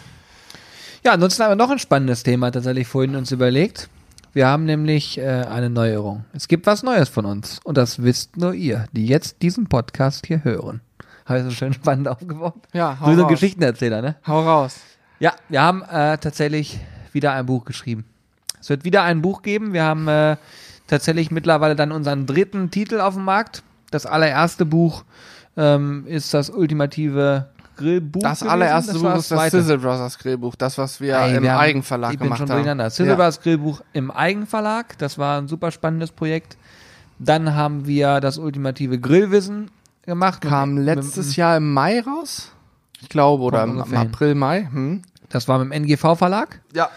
Ja, ansonsten haben wir noch ein spannendes Thema tatsächlich vorhin uns überlegt. Wir haben nämlich äh, eine Neuerung. Es gibt was Neues von uns. Und das wisst nur ihr, die jetzt diesen Podcast hier hören. Habe ich so schön spannend aufgebaut? Ja, Du bist so ein Geschichtenerzähler, ne? Hau raus. Ja, wir haben äh, tatsächlich wieder ein Buch geschrieben. Es wird wieder ein Buch geben. Wir haben äh, tatsächlich mittlerweile dann unseren dritten Titel auf dem Markt. Das allererste Buch ähm, ist das ultimative Grillbuch. Das gewesen. allererste Das Buch war ist das zweite. Sizzle Brothers Grillbuch, das, was wir Ey, im wir haben- Eigenverlag ich bin gemacht schon haben. durcheinander. Silverbars Grillbuch im Eigenverlag, das war ein super spannendes Projekt. Dann haben wir das ultimative Grillwissen gemacht. Kam letztes mit, Jahr im Mai raus? Ich glaube, oder im, im. April, Mai. Hm? Das war mit dem NGV-Verlag. Ja.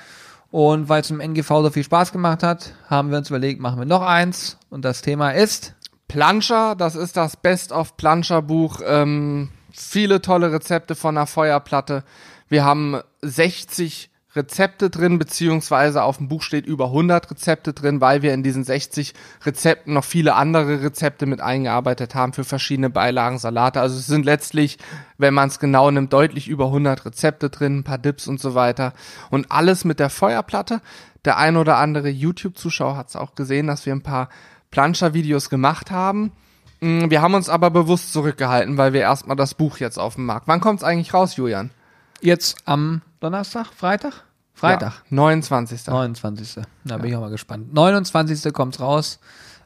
Und weil es im NGV so viel Spaß gemacht hat, haben wir uns überlegt, machen wir noch eins. Und das Thema ist Planscher, das ist das Best of Planscher Buch. Ähm, viele tolle Rezepte von der Feuerplatte. Wir haben 60 Rezepte drin, beziehungsweise auf dem Buch steht über 100 Rezepte drin, weil wir in diesen 60 Rezepten noch viele andere Rezepte mit eingearbeitet haben für verschiedene Beilagen, Salate. Also es sind letztlich, wenn man es genau nimmt, deutlich über 100 Rezepte drin, ein paar Dips und so weiter. Und alles mit der Feuerplatte. Der ein oder andere YouTube-Zuschauer hat es auch gesehen, dass wir ein paar Planscher-Videos gemacht haben. Mm, Wir haben uns aber bewusst zurückgehalten, weil wir erstmal das Buch jetzt auf dem Markt. Wann kommt's eigentlich raus, Julian? jetzt am Donnerstag, Freitag? Freitag. Ja, 29. 29. Da bin ich auch mal gespannt. 29. kommt's raus.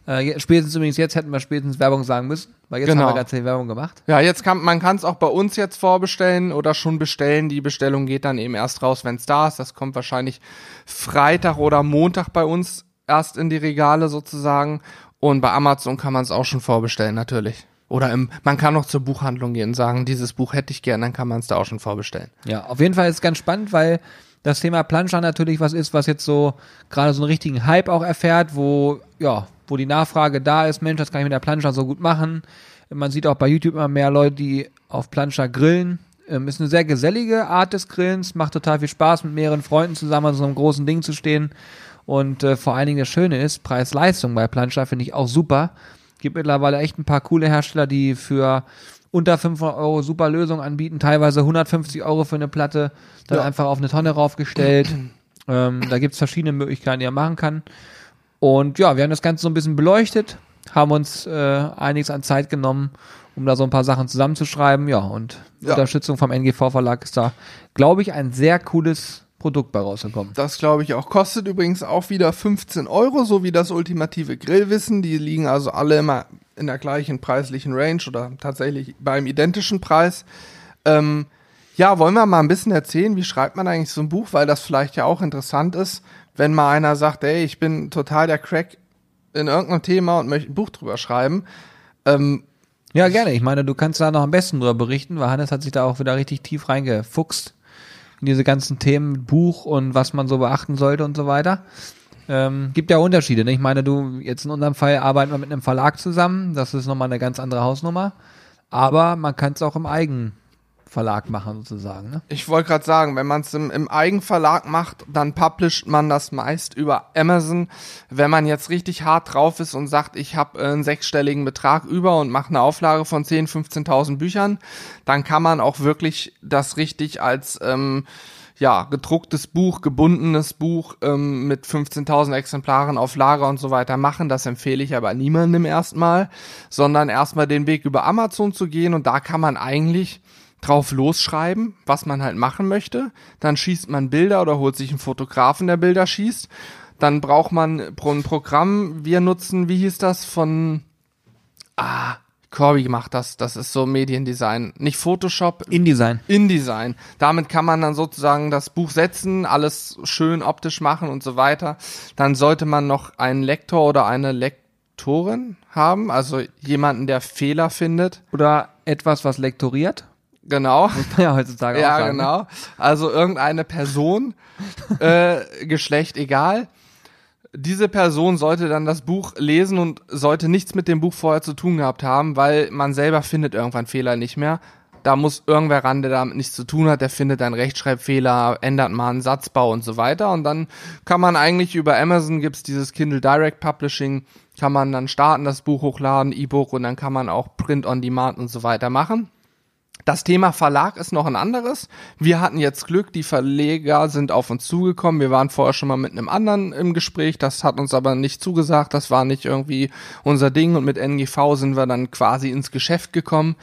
Äh, spätestens übrigens jetzt hätten wir spätestens Werbung sagen müssen, weil jetzt Genau. haben wir ganz viel Werbung gemacht. Ja, jetzt kann man kann es auch bei uns jetzt vorbestellen oder schon bestellen. Die Bestellung geht dann eben erst raus, wenn es da ist. Das kommt wahrscheinlich Freitag oder Montag bei uns erst in die Regale sozusagen. Und bei Amazon kann man es auch schon vorbestellen, natürlich. Oder im, man kann auch zur Buchhandlung gehen und sagen, dieses Buch hätte ich gern, dann kann man es da auch schon vorbestellen. Ja, auf jeden Fall ist es ganz spannend, weil das Thema Planscher natürlich was ist, was jetzt so gerade so einen richtigen Hype auch erfährt, wo, ja, wo die Nachfrage da ist, Mensch, das kann ich mit der Planscher so gut machen. Man sieht auch bei YouTube immer mehr Leute, die auf Planscher grillen. Ähm, ist eine sehr gesellige Art des Grillens, macht total viel Spaß, mit mehreren Freunden zusammen an so einem großen Ding zu stehen. Und äh, vor allen Dingen das Schöne ist, Preis-Leistung bei Planscher finde ich auch super. Gibt mittlerweile echt ein paar coole Hersteller, die für unter 500 Euro super Lösungen anbieten, teilweise 150 Euro für eine Platte, dann Ja. einfach auf eine Tonne raufgestellt. ähm, da gibt's verschiedene Möglichkeiten, die man machen kann. Und ja, wir haben das Ganze so ein bisschen beleuchtet, haben uns äh, einiges an Zeit genommen, um da so ein paar Sachen zusammenzuschreiben. Ja, und Ja. Unterstützung vom NGV-Verlag ist da, glaube ich, ein sehr cooles Produkt bei rausgekommen. Das glaube ich auch. Kostet übrigens auch wieder 15 Euro, so wie das ultimative Grillwissen. Die liegen also alle immer in der gleichen preislichen Range oder tatsächlich beim identischen Preis. Ähm, ja, wollen wir mal ein bisschen erzählen, wie schreibt man eigentlich so ein Buch, weil das vielleicht ja auch interessant ist, wenn mal einer sagt, ey, ich bin total der Crack in irgendeinem Thema und möchte ein Buch drüber schreiben. Ähm, Ja, gerne. Ich meine, du kannst da noch am besten drüber berichten, weil Hannes hat sich da auch wieder richtig tief reingefuchst in diese ganzen Themen, Buch und was man so beachten sollte und so weiter. Ähm, gibt ja Unterschiede. Ne? Ich meine, du, jetzt in unserem Fall arbeiten wir mit einem Verlag zusammen. Das ist nochmal eine ganz andere Hausnummer. Aber man kann es auch im Eigenverlag machen, sozusagen. Ne? Ich wollte gerade sagen, wenn man es im, im Eigenverlag macht, dann publisht man das meist über Amazon. Wenn man jetzt richtig hart drauf ist und sagt, ich habe äh, einen sechsstelligen Betrag über und mache eine Auflage von 10.000, 15.000 Büchern, dann kann man auch wirklich das richtig als ähm, ja, gedrucktes Buch, gebundenes Buch ähm, mit 15.000 Exemplaren auf Lager und so weiter machen. Das empfehle ich aber niemandem erstmal, sondern erstmal den Weg über Amazon zu gehen und da kann man eigentlich drauf losschreiben, was man halt machen möchte. Dann schießt man Bilder oder holt sich einen Fotografen, der Bilder schießt. Dann braucht man pro- ein Programm, wir nutzen, wie hieß das, von, ah, Corby macht das, das ist so Mediendesign. Nicht Photoshop, InDesign. InDesign. Damit kann man dann sozusagen das Buch setzen, alles schön optisch machen und so weiter. Dann sollte man noch einen Lektor oder eine Lektorin haben, also jemanden, der Fehler findet. Oder etwas, was lektoriert. Genau. Ja, heutzutage auch Ja, sagen. ne? genau. Also irgendeine Person, äh, Geschlecht egal. Diese Person sollte dann das Buch lesen und sollte nichts mit dem Buch vorher zu tun gehabt haben, weil man selber findet irgendwann Fehler nicht mehr. Da muss irgendwer ran, der damit nichts zu tun hat, der findet einen Rechtschreibfehler, ändert mal einen Satzbau und so weiter. Und dann kann man eigentlich über Amazon gibt's dieses Kindle Direct Publishing, kann man dann starten, das Buch hochladen, E-Book und dann kann man auch Print on Demand und so weiter machen. Das Thema Verlag ist noch ein anderes. Wir hatten jetzt Glück, die Verleger sind auf uns zugekommen. Wir waren vorher schon mal mit einem anderen im Gespräch, das hat uns aber nicht zugesagt, das war nicht irgendwie unser Ding und mit NGV sind wir dann quasi ins Geschäft gekommen.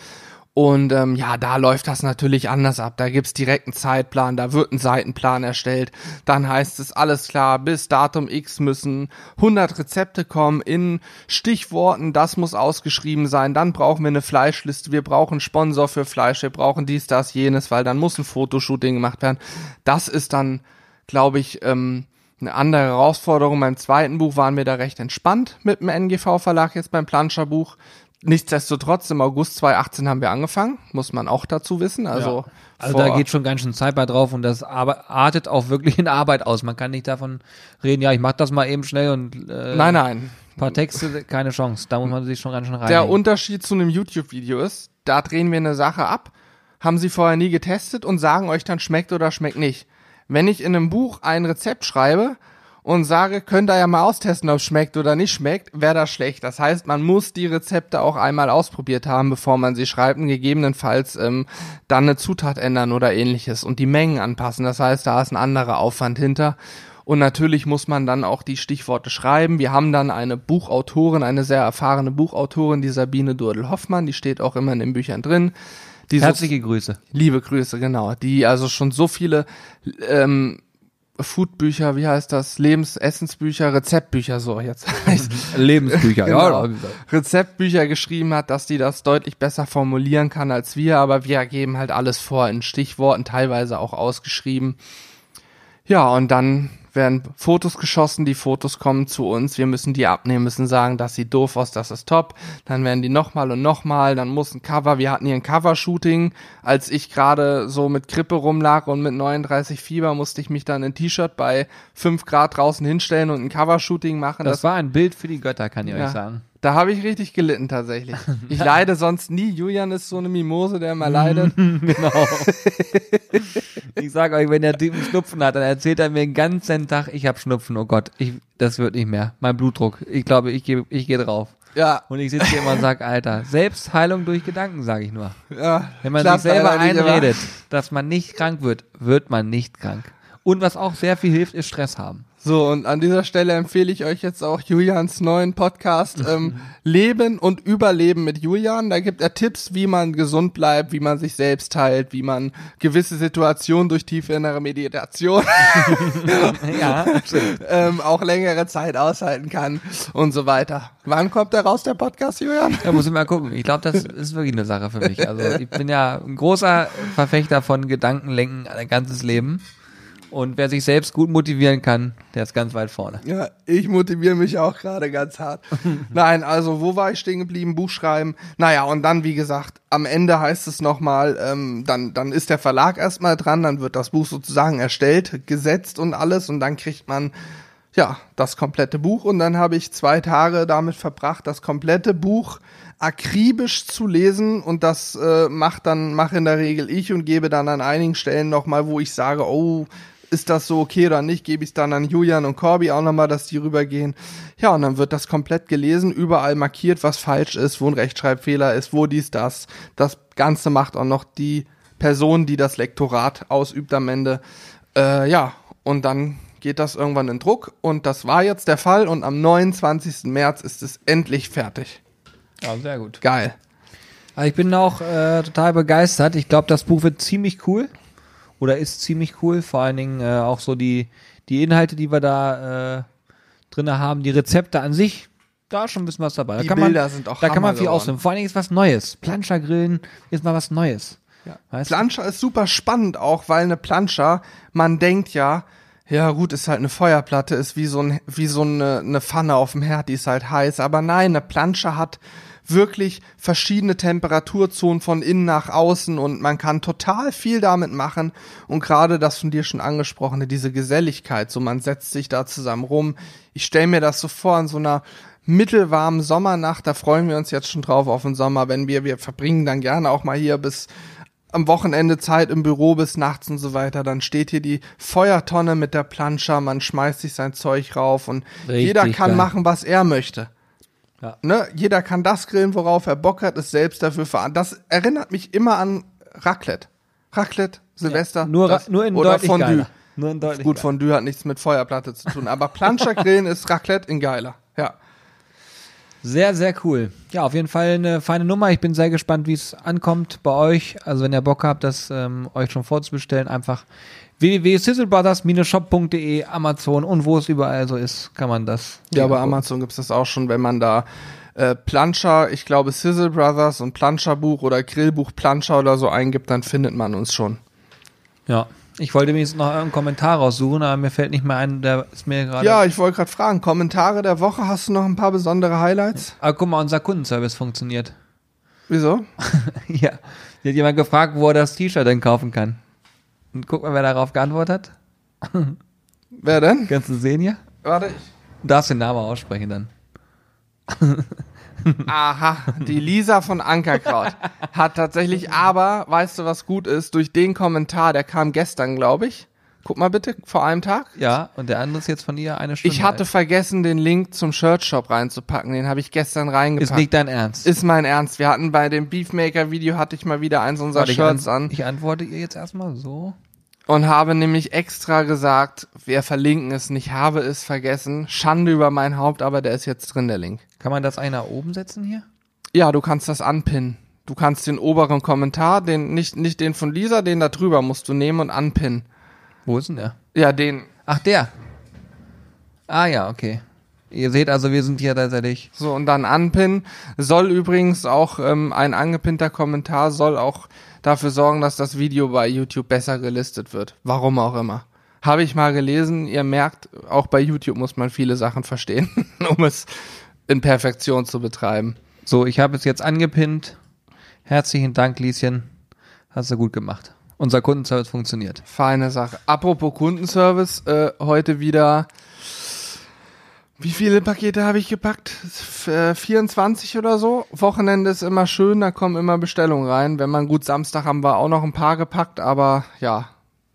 Und ähm, ja, da läuft das natürlich anders ab. Da gibt's direkt einen Zeitplan, da wird ein Seitenplan erstellt. Dann heißt es, alles klar, bis Datum X müssen 100 Rezepte kommen in Stichworten, das muss ausgeschrieben sein. Dann brauchen wir eine Fleischliste, wir brauchen Sponsor für Fleisch, wir brauchen dies, das, jenes, weil dann muss ein Fotoshooting gemacht werden. Das ist dann, glaube ich, ähm, eine andere Herausforderung. Beim zweiten Buch waren wir da recht entspannt mit dem NGV-Verlag, jetzt beim Planscherbuch. Nichtsdestotrotz, im August 2018 haben wir angefangen, muss man auch dazu wissen. Also, Also vor- da geht schon ganz schön Zeit bei drauf und das artet auch wirklich in Arbeit aus. Man kann nicht davon reden, ja, ich mach das mal eben schnell und äh, Nein, nein. ein paar Texte, keine Chance. Da muss man sich schon ganz schön rein. Der Unterschied zu einem YouTube-Video ist, da drehen wir eine Sache ab, haben sie vorher nie getestet und sagen euch dann schmeckt oder schmeckt nicht. Wenn ich in einem Buch ein Rezept schreibe und sage, könnt ihr ja mal austesten, ob es schmeckt oder nicht schmeckt, wäre das schlecht. Das heißt, man muss die Rezepte auch einmal ausprobiert haben, bevor man sie schreibt und gegebenenfalls ähm, dann eine Zutat ändern oder ähnliches und die Mengen anpassen. Das heißt, da ist ein anderer Aufwand hinter. Und natürlich muss man dann auch die Stichworte schreiben. Wir haben dann eine Buchautorin, eine sehr erfahrene Buchautorin, die Sabine Durdel-Hoffmann, die steht auch immer in den Büchern drin. Die so- Herzliche Grüße. Liebe Grüße, genau. Die also schon so viele ähm, Foodbücher, wie heißt das? Lebensessensbücher, Rezeptbücher, so jetzt heißt Lebensbücher, Genau. Rezeptbücher geschrieben hat, dass die das deutlich besser formulieren kann als wir, aber wir geben halt alles vor in Stichworten, teilweise auch ausgeschrieben. Ja, und dann werden Fotos geschossen, die Fotos kommen zu uns, wir müssen die abnehmen, müssen sagen, das sieht doof aus, das ist top, dann werden die nochmal und nochmal, dann muss ein Cover, wir hatten hier ein Cover-Shooting, als ich gerade so mit Grippe rumlag und mit 39 Fieber musste ich mich dann in T-Shirt bei 5 Grad draußen hinstellen und ein Cover-Shooting machen. Das war ein Bild für die Götter, kann ich Ja. euch sagen. Da habe ich richtig gelitten tatsächlich. Ich leide sonst nie. Julian ist so eine Mimose, der immer leidet. genau. ich sag euch, wenn der Typ einen Schnupfen hat, dann erzählt er mir den ganzen Tag, ich habe Schnupfen, oh Gott, ich, das wird nicht mehr. Mein Blutdruck, ich glaube, ich gehe ich geh drauf. Ja, Und ich sitze hier immer und sag, Alter, Selbstheilung durch Gedanken, sage ich nur. ja. Wenn man sich selber einredet, dass man nicht krank wird, wird man nicht krank. Und was auch sehr viel hilft, ist Stress haben. So, und an dieser Stelle empfehle ich euch jetzt auch Julians neuen Podcast ähm, Leben und Überleben mit Julian. Da gibt er Tipps, wie man gesund bleibt, wie man sich selbst heilt, wie man gewisse Situationen durch tiefe innere Meditation ja, ähm, auch längere Zeit aushalten kann und so weiter. Wann kommt der raus, der Podcast, Julian? Da muss ich mal gucken. Ich glaube, das ist wirklich eine Sache für mich. Also ich bin ja ein großer Verfechter von Gedankenlenken ein ganzes Leben. Und wer sich selbst gut motivieren kann, der ist ganz weit vorne. Ja, ich motiviere mich auch gerade ganz hart. Nein, also wo war ich stehen geblieben? Buch schreiben. Naja, und dann, wie gesagt, am Ende heißt es nochmal, ähm, dann, dann ist der Verlag erstmal dran, dann wird das Buch sozusagen erstellt, gesetzt und alles und dann kriegt man ja das komplette Buch und dann habe ich zwei Tage damit verbracht, das komplette Buch akribisch zu lesen und das äh, macht dann mache in der Regel ich und gebe dann an einigen Stellen nochmal, wo ich sage, oh, ist das so okay oder nicht, gebe ich es dann an Julian und Corby auch nochmal, dass die rübergehen. Ja, und dann wird das komplett gelesen, überall markiert, was falsch ist, wo ein Rechtschreibfehler ist, wo dies, das. Das Ganze macht auch noch die Person, die das Lektorat ausübt am Ende. Äh, ja, und dann geht das irgendwann in Druck und das war jetzt der Fall und am 29. März ist es endlich fertig. Ja, sehr gut. Geil. Also ich bin auch äh, total begeistert. Ich glaube, das Buch wird ziemlich cool. Oder ist ziemlich cool. Vor allen Dingen äh, auch so die, die Inhalte, die wir da äh, drinne haben. Die Rezepte an sich da ist schon ein bisschen was dabei. Da Die kann Bilder man, sind auch Da kann man Hammer viel geworden. ausnehmen. Vor allen Dingen ist was Neues. Planschergrillen ist mal was Neues. Ja. Weißt? Planscher ist super spannend auch, weil eine Planscher, man denkt ja, ja gut, ist halt eine Feuerplatte, ist wie so, ein, wie so eine, eine Pfanne auf dem Herd, die ist halt heiß. Aber nein, eine Planscher hat wirklich verschiedene Temperaturzonen von innen nach außen und man kann total viel damit machen. Und gerade das von dir schon angesprochene, diese Geselligkeit, so man setzt sich da zusammen rum. Ich stelle mir das so vor in so einer mittelwarmen Sommernacht, da freuen wir uns jetzt schon drauf auf den Sommer, wenn wir, wir verbringen dann gerne auch mal hier bis am Wochenende Zeit im Büro bis nachts und so weiter, dann steht hier die Feuertonne mit der Planscher, man schmeißt sich sein Zeug rauf und Richtig jeder kann geil. machen, was er möchte. Ja. Ne? Jeder kann das grillen, worauf er Bock hat, ist selbst dafür verantwortlich. Das erinnert mich immer an Raclette. Raclette, Silvester. Nur, das, nur in oder deutlich Fondue. geiler. Nur in deutlich Gut, geiler. Fondue hat nichts mit Feuerplatte zu tun, aber Planschergrillen ist Raclette in geiler. Ja. Sehr, sehr cool. Ja, auf jeden Fall eine feine Nummer. Ich bin sehr gespannt, wie es ankommt bei euch. Also wenn ihr Bock habt, das ähm, euch schon vorzubestellen, einfach www.sizzlebrothers-shop.de, Amazon und wo es überall so ist, kann man das. Ja, bei. Amazon gibt's das auch schon, wenn man da äh, Planscher, ich glaube Sizzle Brothers und Planscherbuch oder Grillbuch Planscher oder so eingibt, dann findet man uns schon. Ja. Ich wollte mir jetzt noch einen Kommentar raussuchen, aber mir fällt nicht mehr ein, der ist mir gerade. Ja, ich wollte gerade fragen, Kommentare der Woche, hast du noch ein paar besondere Highlights? Aber guck mal, unser Kundenservice funktioniert. Wieso? ja. Hier hat jemand gefragt, wo er das T-Shirt denn kaufen kann. Und guck mal, wer darauf geantwortet hat. Wer denn? Kannst du sehen hier? Warte, ich. Du darfst den Namen aussprechen dann. Aha, die Lisa von Ankerkraut hat tatsächlich, aber weißt du, was gut ist? Durch den Kommentar, der kam gestern, glaube ich. Guck mal bitte, vor einem Tag. Ja, und der andere ist jetzt von ihr eine Stunde. Ich hatte alt. vergessen, den Link zum Shirtshop reinzupacken. Den habe ich gestern Ist reingepackt. nicht dein Ernst. Ist mein Ernst. Wir hatten bei dem Beefmaker-Video hatte ich mal wieder eins unserer Warte, ich, Shirts an, an ich antworte ihr jetzt erstmal so. und habe nämlich extra gesagt, wir verlinken es nicht, habe es vergessen. Schande über mein Haupt, aber der ist jetzt drin, der Link. Kann man das einer oben setzen hier? Ja, du kannst das anpinnen. Du kannst den oberen Kommentar, den nicht nicht den von Lisa, den da drüber musst du nehmen und anpinnen. Wo ist denn der? Ja, den. Ach, der. Ah ja, okay. Ihr seht also, wir sind hier tatsächlich. So, und dann anpinnen. Soll übrigens auch ähm, ein angepinnter Kommentar soll auch dafür sorgen, dass das Video bei YouTube besser gelistet wird. Warum auch immer. Habe ich mal gelesen. Ihr merkt, auch bei YouTube muss man viele Sachen verstehen, um es in Perfektion zu betreiben. So, ich habe es jetzt angepinnt. Herzlichen Dank, Lieschen. Hast du gut gemacht. Unser Kundenservice funktioniert. Feine Sache. Apropos Kundenservice, äh, heute wieder. Wie viele Pakete habe ich gepackt? F äh, 24 oder so. Wochenende ist immer schön, da kommen immer Bestellungen rein. Wenn man gut Samstag haben wir auch noch ein paar gepackt, aber ja,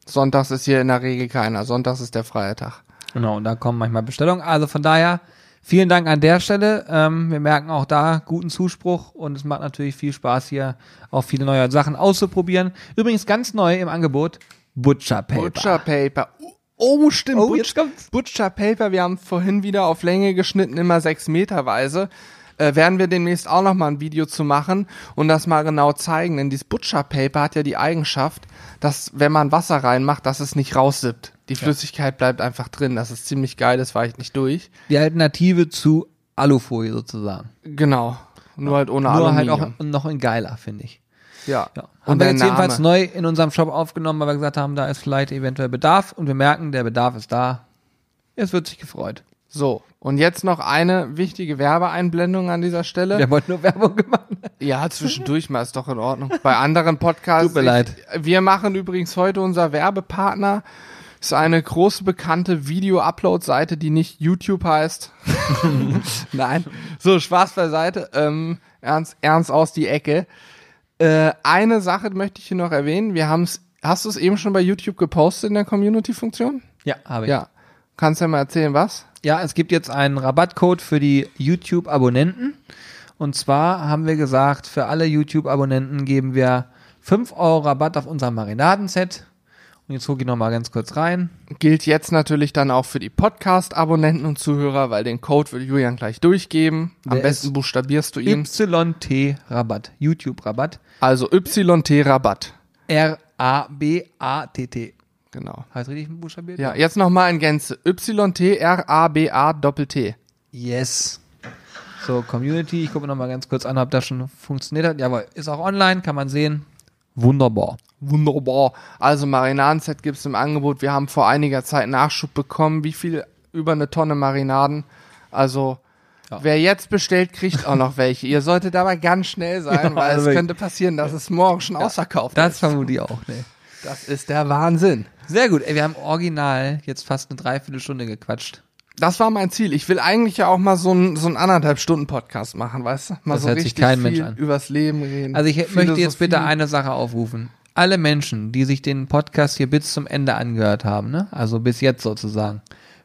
Sonntags ist hier in der Regel keiner. Sonntags ist der freie Tag. Genau, und da kommen manchmal Bestellungen. Also von daher, vielen Dank an der Stelle. Ähm, wir merken auch da guten Zuspruch und es macht natürlich viel Spaß hier auch viele neue Sachen auszuprobieren. Übrigens ganz neu im Angebot Butcher Paper. Butcher Paper. Oh, stimmt. Oh, Butch-. Butcher Paper, wir haben vorhin wieder auf Länge geschnitten, immer sechs Meter weise. Äh, werden wir demnächst auch noch mal ein Video zu machen und das mal genau zeigen. Denn dieses Butcher Paper hat ja die Eigenschaft, dass wenn man Wasser reinmacht, dass es nicht raussippt. Die Flüssigkeit bleibt einfach drin. Das ist ziemlich geil, das war ich nicht durch. Die Alternative zu Alufolie sozusagen. Genau. Nur halt ohne Nur halt Aluminium. auch noch in geiler, finde ich. ja. Ja. Und Haben wir jetzt jedenfalls Name. neu in unserem Shop aufgenommen, weil wir gesagt haben, da ist vielleicht eventuell Bedarf und wir merken, der Bedarf ist da. Es wird sich gefreut. So. Und jetzt noch eine wichtige Werbeeinblendung an dieser Stelle. Wir wollten nur Werbung gemacht. Ja, zwischendurch mal ist doch in Ordnung. Bei anderen Podcasts. Tut mir leid. Ich, wir machen übrigens heute unser Werbepartner. Ist eine große bekannte Video-Upload-Seite, die nicht YouTube heißt. Nein. So, Spaß beiseite. Ähm, ernst, ernst aus die Ecke. Äh, eine Sache möchte ich hier noch erwähnen. Wir haben es, hast du es eben schon bei YouTube gepostet in der Community-Funktion? Ja, habe ich. Ja. Kannst du ja mal erzählen, was? Ja, es gibt jetzt einen Rabattcode für die YouTube-Abonnenten. Und zwar haben wir gesagt, für alle YouTube-Abonnenten geben wir 5 Euro Rabatt auf unser Marinadenset. Und jetzt gucke ich nochmal ganz kurz rein. Gilt jetzt natürlich dann auch für die Podcast-Abonnenten und Zuhörer, weil den Code wird Julian gleich durchgeben. Am Der besten buchstabierst du ihn. YT-Rabatt. YouTube-Rabatt. Also YT Rabatt. Genau. Heißt richtig buchstabiert? Ja, jetzt nochmal in Gänze. YT R A B A Doppel T. Yes. So, Community, ich gucke noch mal ganz kurz an, ob das schon funktioniert hat. Jawohl, ist auch online, kann man sehen. Wunderbar. Wunderbar. Also Marinadenset gibt es im Angebot. Wir haben vor einiger Zeit Nachschub bekommen. Wie viel? Über eine Tonne Marinaden. Also Ja. wer jetzt bestellt, kriegt auch noch welche. Ihr solltet aber ganz schnell sein, Ja, weil also es könnte passieren, dass es morgen schon ausverkauft Das ist. vermute ich auch, ne. Das ist der Wahnsinn. Sehr gut, ey, wir haben original jetzt fast eine Dreiviertelstunde gequatscht. Das war mein Ziel. Ich will eigentlich ja auch mal so einen so einen anderthalb Stunden Podcast machen, weißt du? Mal Das so hört sich richtig kein viel Mensch an. übers Leben reden. Also ich möchte jetzt bitte eine Sache aufrufen. Alle Menschen, die sich den Podcast hier bis zum Ende angehört haben, ne? also bis jetzt sozusagen,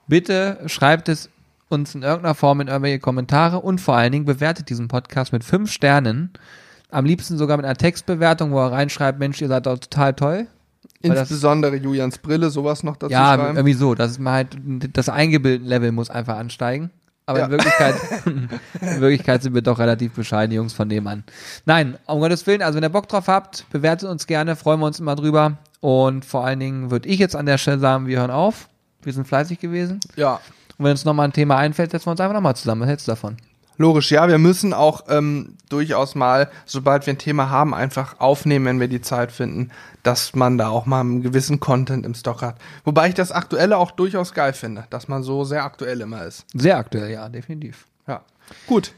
bitte schreibt es uns in irgendeiner Form in irgendwelche Kommentare und vor allen Dingen bewertet diesen Podcast mit fünf Sternen. Am liebsten sogar mit einer Textbewertung, wo er reinschreibt, Mensch, ihr seid doch total toll. Weil das- Insbesondere Julians Brille, sowas noch dazu Ja, schreiben. irgendwie so. Das ist mal halt, das Eingebildeten-Level muss einfach ansteigen. Aber Ja. in Wirklichkeit, in Wirklichkeit sind wir doch relativ bescheiden Jungs von dem an. Nein, um Gottes Willen, also wenn ihr Bock drauf habt, bewertet uns gerne, freuen wir uns immer drüber. Und vor allen Dingen würde ich jetzt an der Stelle sagen, wir hören auf. Wir sind fleißig gewesen. Ja. Und wenn uns nochmal ein Thema einfällt, setzen wir uns einfach nochmal zusammen. Was hältst du davon? Logisch, ja, wir müssen auch ähm, durchaus mal, sobald wir ein Thema haben, einfach aufnehmen, wenn wir die Zeit finden, dass man da auch mal einen gewissen Content im Stock hat. Wobei ich das Aktuelle auch durchaus geil finde, dass man so sehr aktuell immer ist. Sehr aktuell, ja, definitiv. Ja. Gut.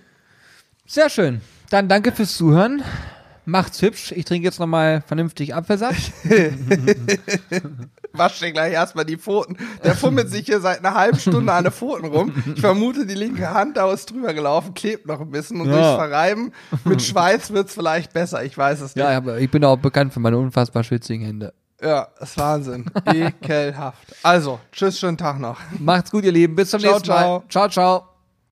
Sehr schön. Dann danke fürs Zuhören. Macht's hübsch. Ich trinke jetzt nochmal vernünftig Apfelsaft. Wasch dir gleich erstmal die Pfoten. Der fummelt sich hier seit einer halben Stunde an den Pfoten rum. Ich vermute, die linke Hand da ist drüber gelaufen, klebt noch ein bisschen und Ja. durchs Verreiben mit Schweiß wird's vielleicht besser. Ich weiß es nicht. Ja, aber ich bin auch bekannt für meine unfassbar schwitzigen Hände. Ja, ist Wahnsinn. Ekelhaft. Also, tschüss, schönen Tag noch. Macht's gut, ihr Lieben. Bis zum Ciao, nächsten Mal. ciao. Ciao, ciao.